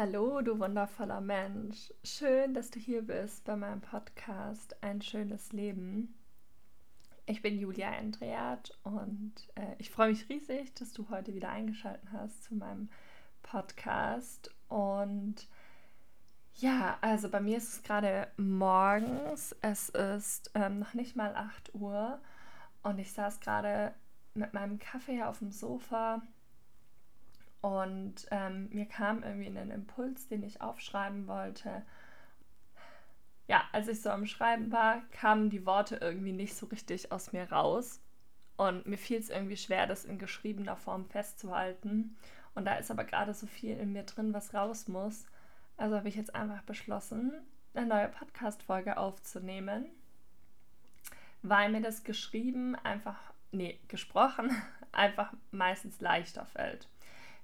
Hallo, du wundervoller Mensch. Schön, dass du hier bist bei meinem Podcast Ein schönes Leben. Ich bin Julia Andreat und äh, ich freue mich riesig, dass du heute wieder eingeschaltet hast zu meinem Podcast. Und ja, also bei mir ist es gerade morgens. Es ist ähm, noch nicht mal 8 Uhr und ich saß gerade mit meinem Kaffee auf dem Sofa und ähm, mir kam irgendwie ein Impuls, den ich aufschreiben wollte. Ja, als ich so am Schreiben war, kamen die Worte irgendwie nicht so richtig aus mir raus. Und mir fiel es irgendwie schwer, das in geschriebener Form festzuhalten. Und da ist aber gerade so viel in mir drin, was raus muss. Also habe ich jetzt einfach beschlossen, eine neue Podcast-Folge aufzunehmen, weil mir das geschrieben einfach, nee, gesprochen einfach meistens leichter fällt.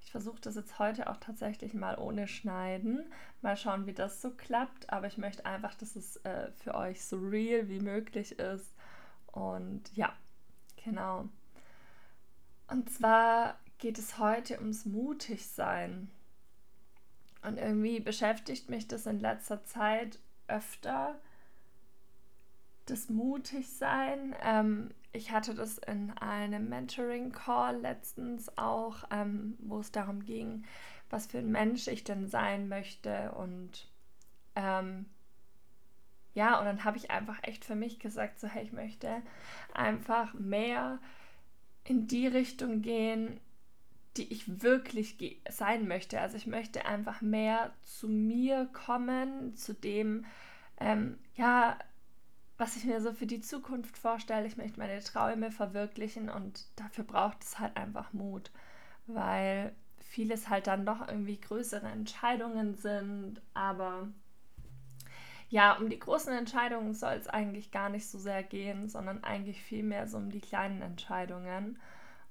Ich versuche das jetzt heute auch tatsächlich mal ohne Schneiden. Mal schauen, wie das so klappt. Aber ich möchte einfach, dass es äh, für euch so real wie möglich ist. Und ja, genau. Und zwar geht es heute ums Mutigsein. Und irgendwie beschäftigt mich das in letzter Zeit öfter, das Mutigsein. Ähm, ich hatte das in einem Mentoring-Call letztens auch, ähm, wo es darum ging, was für ein Mensch ich denn sein möchte. Und ähm, ja, und dann habe ich einfach echt für mich gesagt, so hey, ich möchte einfach mehr in die Richtung gehen, die ich wirklich sein möchte. Also ich möchte einfach mehr zu mir kommen, zu dem, ähm, ja, was ich mir so für die Zukunft vorstelle. Ich möchte meine Träume verwirklichen und dafür braucht es halt einfach Mut, weil vieles halt dann doch irgendwie größere Entscheidungen sind, aber ja, um die großen Entscheidungen soll es eigentlich gar nicht so sehr gehen, sondern eigentlich vielmehr so um die kleinen Entscheidungen.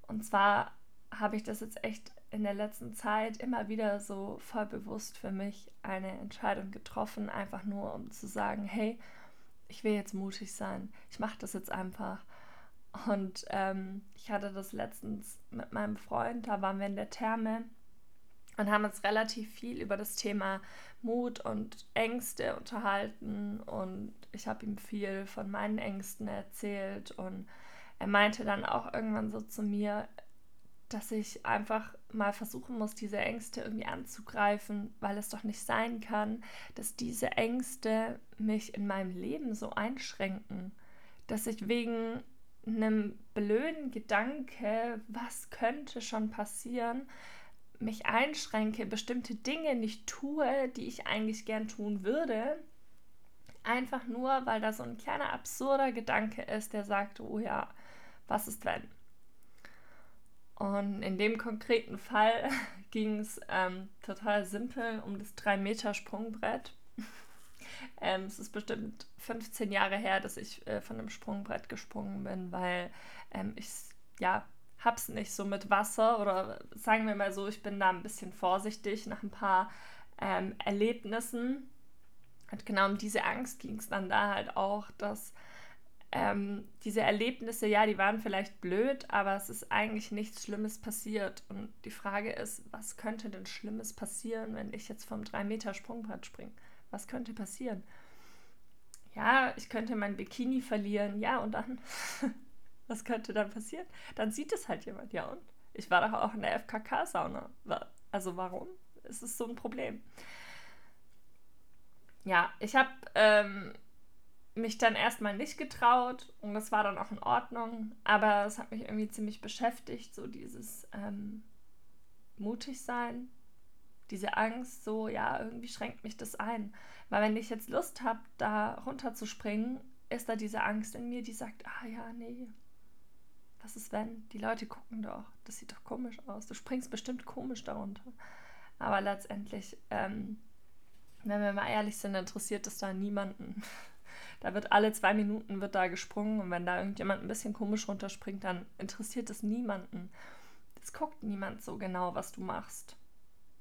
Und zwar habe ich das jetzt echt in der letzten Zeit immer wieder so voll bewusst für mich eine Entscheidung getroffen, einfach nur um zu sagen, hey, ich will jetzt mutig sein. Ich mache das jetzt einfach. Und ähm, ich hatte das letztens mit meinem Freund, da waren wir in der Therme und haben uns relativ viel über das Thema Mut und Ängste unterhalten. Und ich habe ihm viel von meinen Ängsten erzählt. Und er meinte dann auch irgendwann so zu mir, dass ich einfach mal versuchen muss, diese Ängste irgendwie anzugreifen, weil es doch nicht sein kann, dass diese Ängste mich in meinem Leben so einschränken, dass ich wegen einem blöden Gedanke, was könnte schon passieren, mich einschränke, bestimmte Dinge nicht tue, die ich eigentlich gern tun würde, einfach nur, weil da so ein kleiner absurder Gedanke ist, der sagt, oh ja, was ist wenn? Und in dem konkreten Fall ging es ähm, total simpel um das 3-Meter-Sprungbrett. ähm, es ist bestimmt 15 Jahre her, dass ich äh, von einem Sprungbrett gesprungen bin, weil ähm, ich ja hab's nicht so mit Wasser oder sagen wir mal so, ich bin da ein bisschen vorsichtig nach ein paar ähm, Erlebnissen. Und genau um diese Angst ging es dann da halt auch, dass ähm, diese Erlebnisse, ja, die waren vielleicht blöd, aber es ist eigentlich nichts Schlimmes passiert. Und die Frage ist, was könnte denn Schlimmes passieren, wenn ich jetzt vom 3-Meter-Sprungbrett springe? Was könnte passieren? Ja, ich könnte mein Bikini verlieren, ja, und dann, was könnte dann passieren? Dann sieht es halt jemand, ja, und ich war doch auch in der FKK-Sauna. Also warum? Es ist so ein Problem. Ja, ich habe ähm, mich dann erstmal nicht getraut und das war dann auch in Ordnung, aber es hat mich irgendwie ziemlich beschäftigt, so dieses ähm, mutig sein, diese Angst, so ja, irgendwie schränkt mich das ein. Weil wenn ich jetzt Lust habe, da runterzuspringen, ist da diese Angst in mir, die sagt, ah ja, nee, was ist wenn? Die Leute gucken doch, das sieht doch komisch aus, du springst bestimmt komisch darunter. Aber letztendlich, ähm, wenn wir mal ehrlich sind, interessiert es da niemanden. Da wird alle zwei Minuten wird da gesprungen und wenn da irgendjemand ein bisschen komisch runterspringt, dann interessiert es niemanden. Es guckt niemand so genau, was du machst.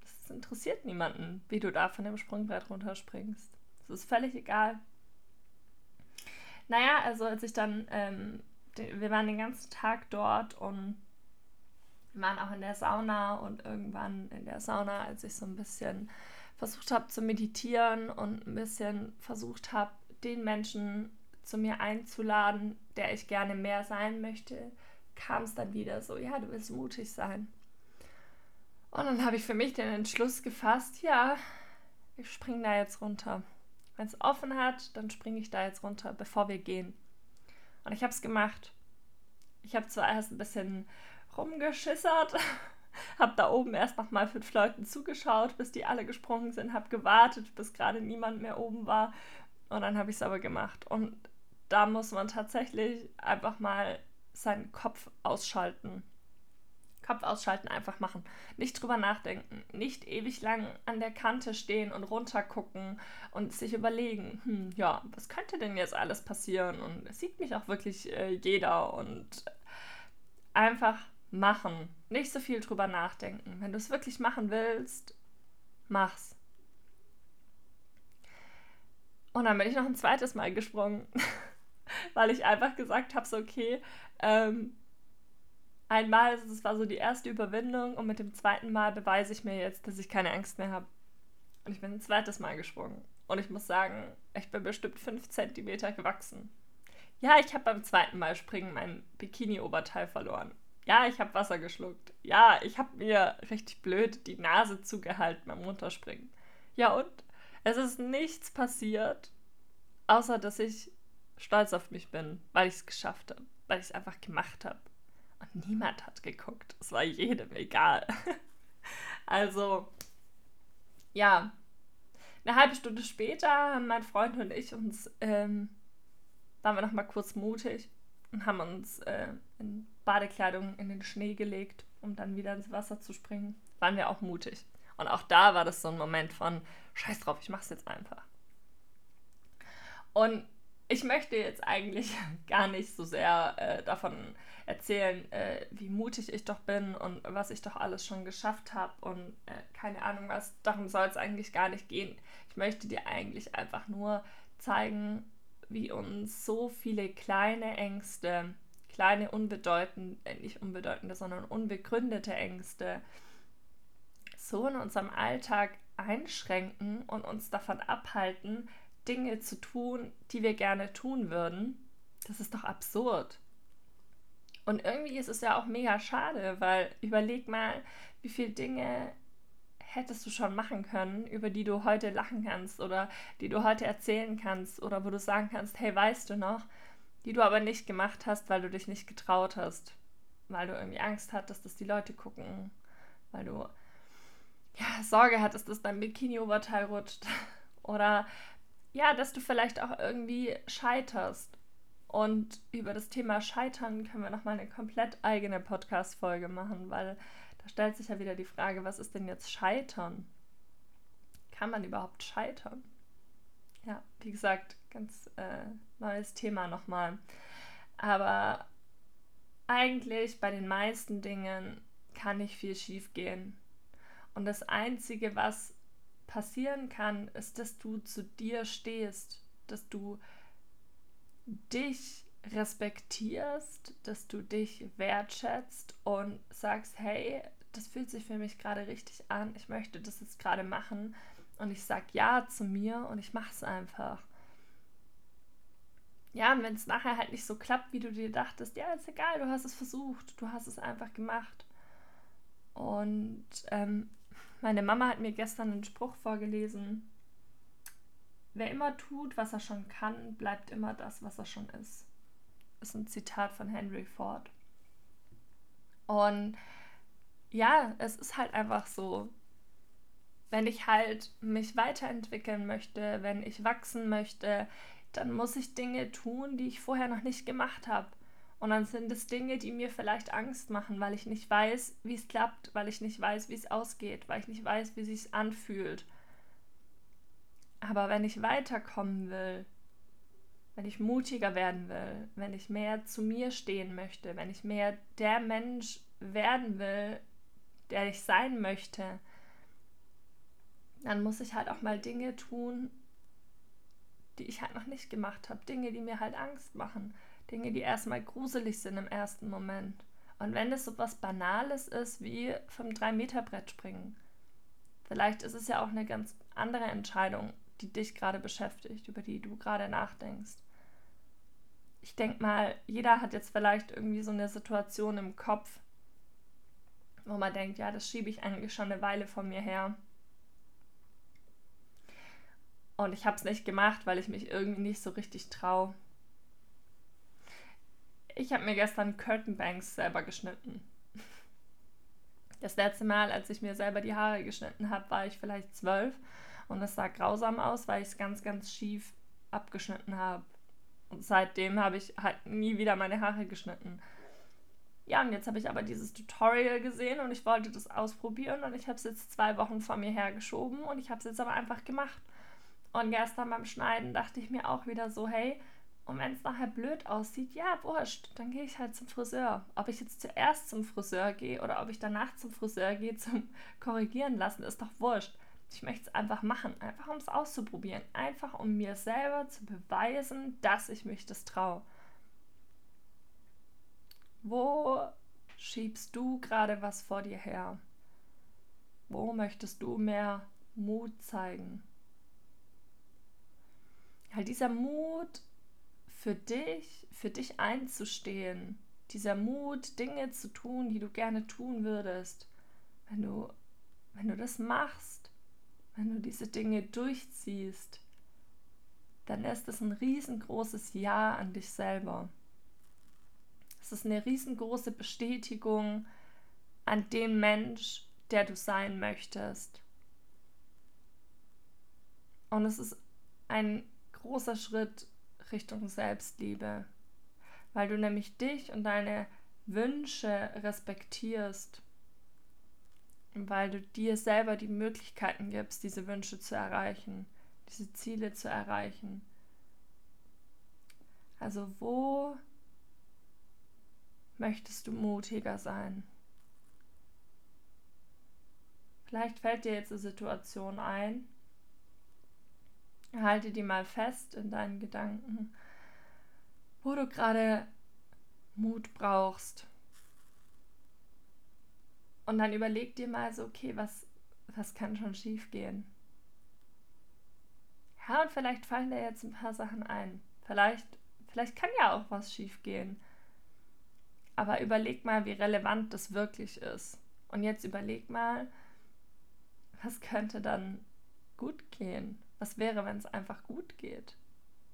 Es interessiert niemanden, wie du da von dem Sprungbrett runterspringst. Es ist völlig egal. Naja, also als ich dann, ähm, wir waren den ganzen Tag dort und waren auch in der Sauna und irgendwann in der Sauna, als ich so ein bisschen versucht habe zu meditieren und ein bisschen versucht habe, den Menschen zu mir einzuladen, der ich gerne mehr sein möchte, kam es dann wieder so, ja, du willst mutig sein. Und dann habe ich für mich den Entschluss gefasst, ja, ich springe da jetzt runter. Wenn es offen hat, dann springe ich da jetzt runter, bevor wir gehen. Und ich habe es gemacht. Ich habe zwar erst ein bisschen rumgeschissert, habe da oben erst noch mal fünf Leuten zugeschaut, bis die alle gesprungen sind, habe gewartet, bis gerade niemand mehr oben war. Und dann habe ich es aber gemacht. Und da muss man tatsächlich einfach mal seinen Kopf ausschalten. Kopf ausschalten, einfach machen. Nicht drüber nachdenken. Nicht ewig lang an der Kante stehen und runtergucken und sich überlegen, hm, ja, was könnte denn jetzt alles passieren? Und es sieht mich auch wirklich äh, jeder und einfach machen. Nicht so viel drüber nachdenken. Wenn du es wirklich machen willst, mach's. Und dann bin ich noch ein zweites Mal gesprungen, weil ich einfach gesagt habe, so okay, ähm, einmal, das war so die erste Überwindung und mit dem zweiten Mal beweise ich mir jetzt, dass ich keine Angst mehr habe. Und ich bin ein zweites Mal gesprungen. Und ich muss sagen, ich bin bestimmt fünf Zentimeter gewachsen. Ja, ich habe beim zweiten Mal springen mein Bikini-Oberteil verloren. Ja, ich habe Wasser geschluckt. Ja, ich habe mir richtig blöd die Nase zugehalten beim Runterspringen. Ja, und es ist nichts passiert, außer dass ich stolz auf mich bin, weil ich es geschafft habe, weil ich es einfach gemacht habe. Und niemand hat geguckt. Es war jedem egal. also, ja. Eine halbe Stunde später haben mein Freund und ich uns, ähm, waren wir nochmal kurz mutig und haben uns äh, in Badekleidung in den Schnee gelegt, um dann wieder ins Wasser zu springen. Waren wir auch mutig. Und auch da war das so ein Moment von, scheiß drauf, ich mach's jetzt einfach. Und ich möchte jetzt eigentlich gar nicht so sehr äh, davon erzählen, äh, wie mutig ich doch bin und was ich doch alles schon geschafft habe und äh, keine Ahnung was. Darum soll es eigentlich gar nicht gehen. Ich möchte dir eigentlich einfach nur zeigen, wie uns so viele kleine Ängste, kleine unbedeutende, äh, nicht unbedeutende, sondern unbegründete Ängste so in unserem Alltag einschränken und uns davon abhalten, Dinge zu tun, die wir gerne tun würden. Das ist doch absurd. Und irgendwie ist es ja auch mega schade, weil überleg mal, wie viele Dinge hättest du schon machen können, über die du heute lachen kannst oder die du heute erzählen kannst oder wo du sagen kannst, hey, weißt du noch, die du aber nicht gemacht hast, weil du dich nicht getraut hast, weil du irgendwie Angst hattest, dass die Leute gucken, weil du ja, Sorge hattest, dass dein Bikini-Oberteil rutscht oder ja, dass du vielleicht auch irgendwie scheiterst und über das Thema Scheitern können wir nochmal eine komplett eigene Podcast-Folge machen, weil da stellt sich ja wieder die Frage, was ist denn jetzt Scheitern? Kann man überhaupt scheitern? Ja, wie gesagt, ganz äh, neues Thema nochmal. Aber eigentlich bei den meisten Dingen kann nicht viel schief gehen. Und das Einzige, was passieren kann, ist, dass du zu dir stehst, dass du dich respektierst, dass du dich wertschätzt und sagst, hey, das fühlt sich für mich gerade richtig an, ich möchte das jetzt gerade machen und ich sage ja zu mir und ich mache es einfach. Ja, und wenn es nachher halt nicht so klappt, wie du dir dachtest, ja, ist egal, du hast es versucht, du hast es einfach gemacht. Und ähm, meine Mama hat mir gestern einen Spruch vorgelesen, Wer immer tut, was er schon kann, bleibt immer das, was er schon ist. Das ist ein Zitat von Henry Ford. Und ja, es ist halt einfach so. Wenn ich halt mich weiterentwickeln möchte, wenn ich wachsen möchte, dann muss ich Dinge tun, die ich vorher noch nicht gemacht habe. Und dann sind es Dinge, die mir vielleicht Angst machen, weil ich nicht weiß, wie es klappt, weil ich nicht weiß, wie es ausgeht, weil ich nicht weiß, wie es sich anfühlt. Aber wenn ich weiterkommen will, wenn ich mutiger werden will, wenn ich mehr zu mir stehen möchte, wenn ich mehr der Mensch werden will, der ich sein möchte, dann muss ich halt auch mal Dinge tun, die ich halt noch nicht gemacht habe. Dinge, die mir halt Angst machen. Dinge, die erstmal gruselig sind im ersten Moment. Und wenn es so was Banales ist wie vom 3-Meter-Brett springen, vielleicht ist es ja auch eine ganz andere Entscheidung, die dich gerade beschäftigt, über die du gerade nachdenkst. Ich denke mal, jeder hat jetzt vielleicht irgendwie so eine Situation im Kopf, wo man denkt, ja, das schiebe ich eigentlich schon eine Weile von mir her. Und ich habe es nicht gemacht, weil ich mich irgendwie nicht so richtig traue. Ich habe mir gestern Curtain Banks selber geschnitten. Das letzte Mal, als ich mir selber die Haare geschnitten habe, war ich vielleicht zwölf und es sah grausam aus, weil ich es ganz, ganz schief abgeschnitten habe. Und seitdem habe ich halt nie wieder meine Haare geschnitten. Ja, und jetzt habe ich aber dieses Tutorial gesehen und ich wollte das ausprobieren und ich habe es jetzt zwei Wochen vor mir hergeschoben und ich habe es jetzt aber einfach gemacht. Und gestern beim Schneiden dachte ich mir auch wieder so, hey, und wenn es nachher blöd aussieht, ja, wurscht, dann gehe ich halt zum Friseur. Ob ich jetzt zuerst zum Friseur gehe oder ob ich danach zum Friseur gehe zum Korrigieren lassen, ist doch wurscht. Ich möchte es einfach machen, einfach um es auszuprobieren, einfach um mir selber zu beweisen, dass ich mich das traue. Wo schiebst du gerade was vor dir her? Wo möchtest du mehr Mut zeigen? Halt dieser Mut für dich, für dich einzustehen, dieser Mut, Dinge zu tun, die du gerne tun würdest, wenn du, wenn du das machst, wenn du diese Dinge durchziehst, dann ist es ein riesengroßes Ja an dich selber. Es ist eine riesengroße Bestätigung an den Mensch, der du sein möchtest. Und es ist ein großer Schritt Richtung Selbstliebe, weil du nämlich dich und deine Wünsche respektierst, weil du dir selber die Möglichkeiten gibst, diese Wünsche zu erreichen, diese Ziele zu erreichen. Also wo möchtest du mutiger sein? Vielleicht fällt dir jetzt eine Situation ein, Halte die mal fest in deinen Gedanken, wo du gerade Mut brauchst. Und dann überleg dir mal so, okay, was, was kann schon schief gehen? Ja, und vielleicht fallen dir jetzt ein paar Sachen ein. Vielleicht, vielleicht kann ja auch was schief gehen. Aber überleg mal, wie relevant das wirklich ist. Und jetzt überleg mal, was könnte dann gut gehen? Was wäre, wenn es einfach gut geht?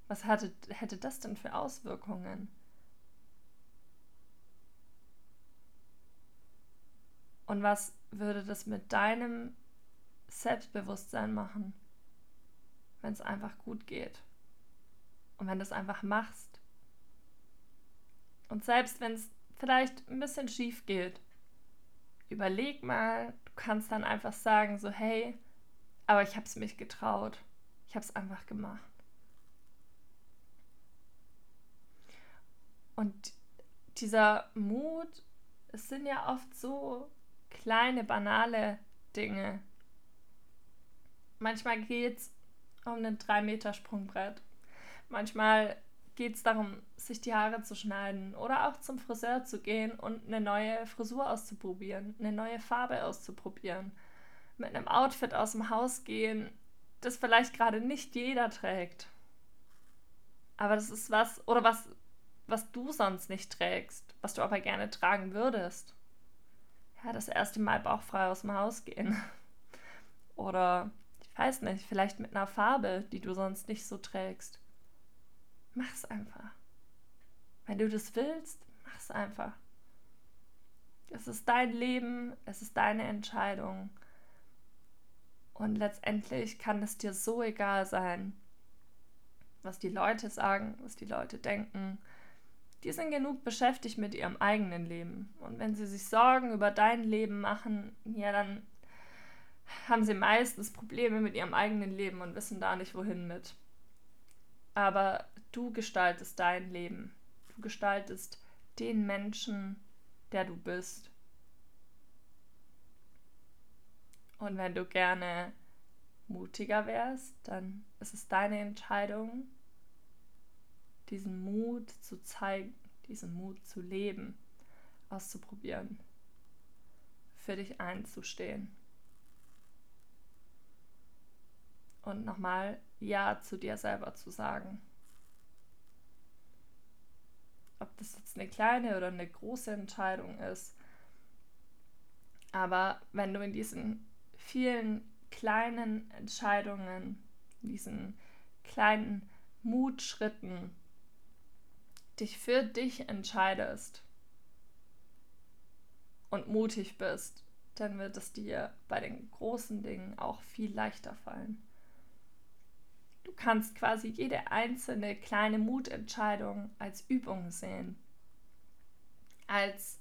Was hatte, hätte das denn für Auswirkungen? Und was würde das mit deinem Selbstbewusstsein machen, wenn es einfach gut geht? Und wenn du es einfach machst? Und selbst wenn es vielleicht ein bisschen schief geht, überleg mal, du kannst dann einfach sagen, so hey, aber ich habe es mich getraut. Ich habe es einfach gemacht. Und dieser Mut, es sind ja oft so kleine, banale Dinge. Manchmal geht es um einen 3-Meter-Sprungbrett. Manchmal geht es darum, sich die Haare zu schneiden oder auch zum Friseur zu gehen und eine neue Frisur auszuprobieren, eine neue Farbe auszuprobieren, mit einem Outfit aus dem Haus gehen, das vielleicht gerade nicht jeder trägt. Aber das ist was, oder was, was du sonst nicht trägst, was du aber gerne tragen würdest. Ja, das erste Mal bauchfrei aus dem Haus gehen. Oder, ich weiß nicht, vielleicht mit einer Farbe, die du sonst nicht so trägst. Mach's einfach. Wenn du das willst, mach's einfach. Es ist dein Leben, es ist deine Entscheidung. Und letztendlich kann es dir so egal sein, was die Leute sagen, was die Leute denken. Die sind genug beschäftigt mit ihrem eigenen Leben. Und wenn sie sich Sorgen über dein Leben machen, ja, dann haben sie meistens Probleme mit ihrem eigenen Leben und wissen da nicht, wohin mit. Aber du gestaltest dein Leben. Du gestaltest den Menschen, der du bist. Und wenn du gerne mutiger wärst, dann ist es deine Entscheidung, diesen Mut zu zeigen, diesen Mut zu leben, auszuprobieren, für dich einzustehen. und nochmal Ja zu dir selber zu sagen. Ob das jetzt eine kleine oder eine große Entscheidung ist. Aber wenn du in diesen vielen kleinen Entscheidungen, diesen kleinen Mutschritten dich für dich entscheidest und mutig bist, dann wird es dir bei den großen Dingen auch viel leichter fallen. Du kannst quasi jede einzelne kleine Mutentscheidung als Übung sehen. Als,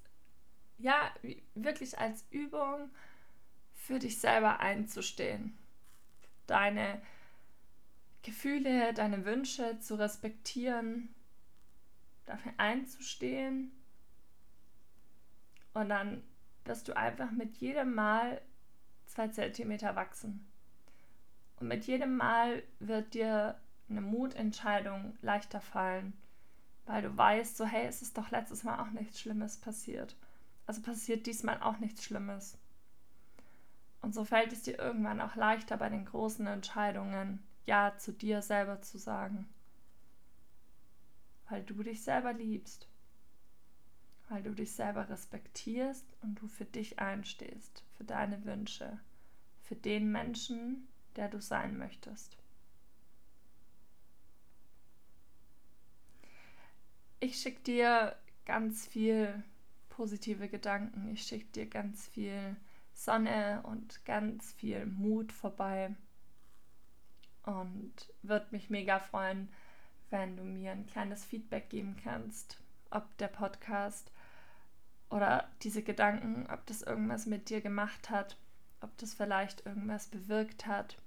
ja, wirklich als Übung für dich selber einzustehen. Deine Gefühle, deine Wünsche zu respektieren, dafür einzustehen und dann wirst du einfach mit jedem Mal zwei Zentimeter wachsen. Und mit jedem Mal wird dir eine Mutentscheidung leichter fallen, weil du weißt, so hey, es ist doch letztes Mal auch nichts Schlimmes passiert. Also passiert diesmal auch nichts Schlimmes. Und so fällt es dir irgendwann auch leichter bei den großen Entscheidungen, Ja zu dir selber zu sagen. Weil du dich selber liebst weil du dich selber respektierst und du für dich einstehst, für deine Wünsche, für den Menschen, der du sein möchtest. Ich schicke dir ganz viel positive Gedanken, ich schicke dir ganz viel Sonne und ganz viel Mut vorbei und würde mich mega freuen, wenn du mir ein kleines Feedback geben kannst, ob der Podcast oder diese Gedanken, ob das irgendwas mit dir gemacht hat, ob das vielleicht irgendwas bewirkt hat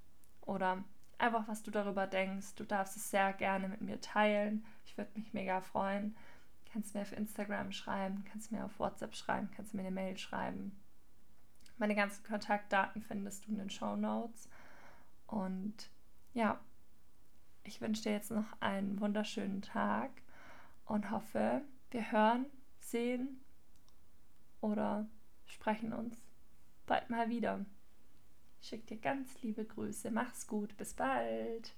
oder einfach, was du darüber denkst. Du darfst es sehr gerne mit mir teilen. Ich würde mich mega freuen. Kannst mir auf Instagram schreiben, kannst mir auf WhatsApp schreiben, kannst mir eine Mail schreiben. Meine ganzen Kontaktdaten findest du in den Show Notes. Und ja, ich wünsche dir jetzt noch einen wunderschönen Tag und hoffe, wir hören, sehen oder sprechen uns bald mal wieder. Ich schicke dir ganz liebe Grüße. Mach's gut. Bis bald.